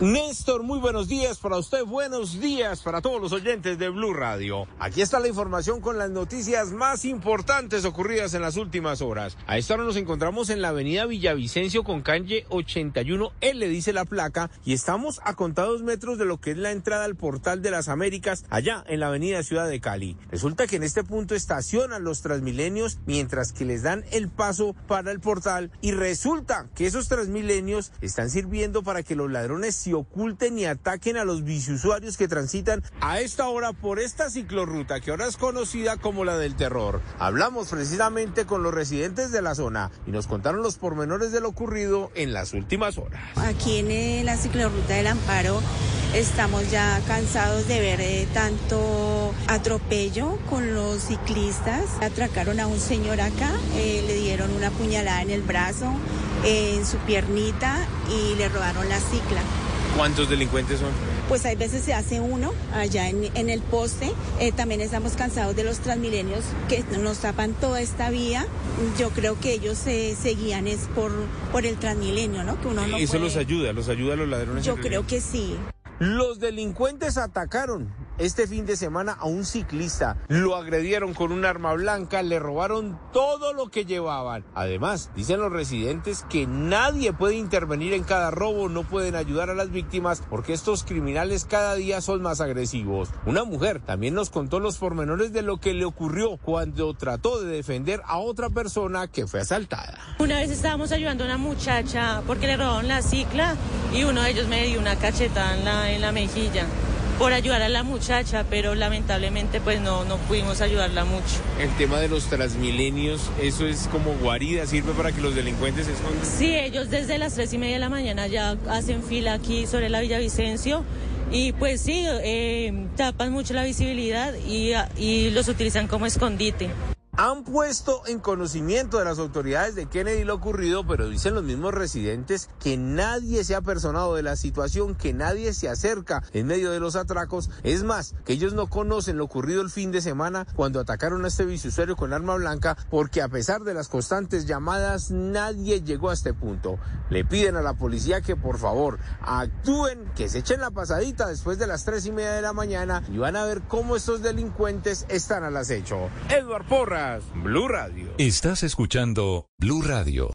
Néstor, muy buenos días para usted, buenos días para todos los oyentes de Blue Radio. Aquí está la información con las noticias más importantes ocurridas en las últimas horas. A esta hora nos encontramos en la avenida Villavicencio con calle 81L, dice la placa, y estamos a contados metros de lo que es la entrada al portal de las Américas, allá en la avenida Ciudad de Cali. Resulta que en este punto estacionan los transmilenios mientras que les dan el paso para el portal y resulta que esos transmilenios están sirviendo para que los ladrones se oculten y ataquen a los biciusuarios que transitan a esta hora por esta ciclorruta que ahora es conocida como la del terror. Hablamos precisamente con los residentes de la zona y nos contaron los pormenores de lo ocurrido en las últimas horas. Aquí en eh, la ciclorruta del Amparo estamos ya cansados de ver eh, tanto atropello con los ciclistas. Atracaron a un señor acá, eh, le dieron una puñalada en el brazo, en su piernita y le robaron la cicla. ¿Cuántos delincuentes son? Pues hay veces se hace uno allá en, en el poste. Eh, también estamos cansados de los transmilenios que nos tapan toda esta vía. Yo creo que ellos se, se guían es por, por el transmilenio, ¿no? Que uno no Eso puede- los ayuda, los ayuda a los ladrones. Yo creo que sí. Los delincuentes atacaron este fin de semana a un ciclista. Lo agredieron con un arma blanca, le robaron todo lo que llevaban. Además, dicen los residentes que nadie puede intervenir en cada robo, no pueden ayudar a las víctimas porque estos criminales cada día son más agresivos. Una mujer también nos contó los pormenores de lo que le ocurrió cuando trató de defender a otra persona que fue asaltada. Una vez estábamos ayudando a una muchacha porque le robaron la cicla y uno de ellos me dio una cachetada en la, en la mejilla por ayudar a la muchacha, pero lamentablemente pues no, no pudimos ayudarla mucho. El tema de los transmilenios, eso es como guarida, sirve para que los delincuentes se escondan. Sí, ellos desde las tres y media de la mañana ya hacen fila aquí sobre la Villavicencio y pues sí, eh, tapan mucho la visibilidad y, y los utilizan como escondite. Han puesto en conocimiento de las autoridades de Kennedy lo ocurrido, pero dicen los mismos residentes que nadie se ha personado de la situación, que nadie se acerca en medio de los atracos. Es más, que ellos no conocen lo ocurrido el fin de semana cuando atacaron a este biciusuario con arma blanca, porque a pesar de las constantes llamadas, nadie llegó a este punto. Le piden a la policía que por favor actúen, que se echen la pasadita después de las tres y media de la mañana y van a ver cómo estos delincuentes están al acecho. Edward Porras, Blue Radio. Estás escuchando Blue Radio.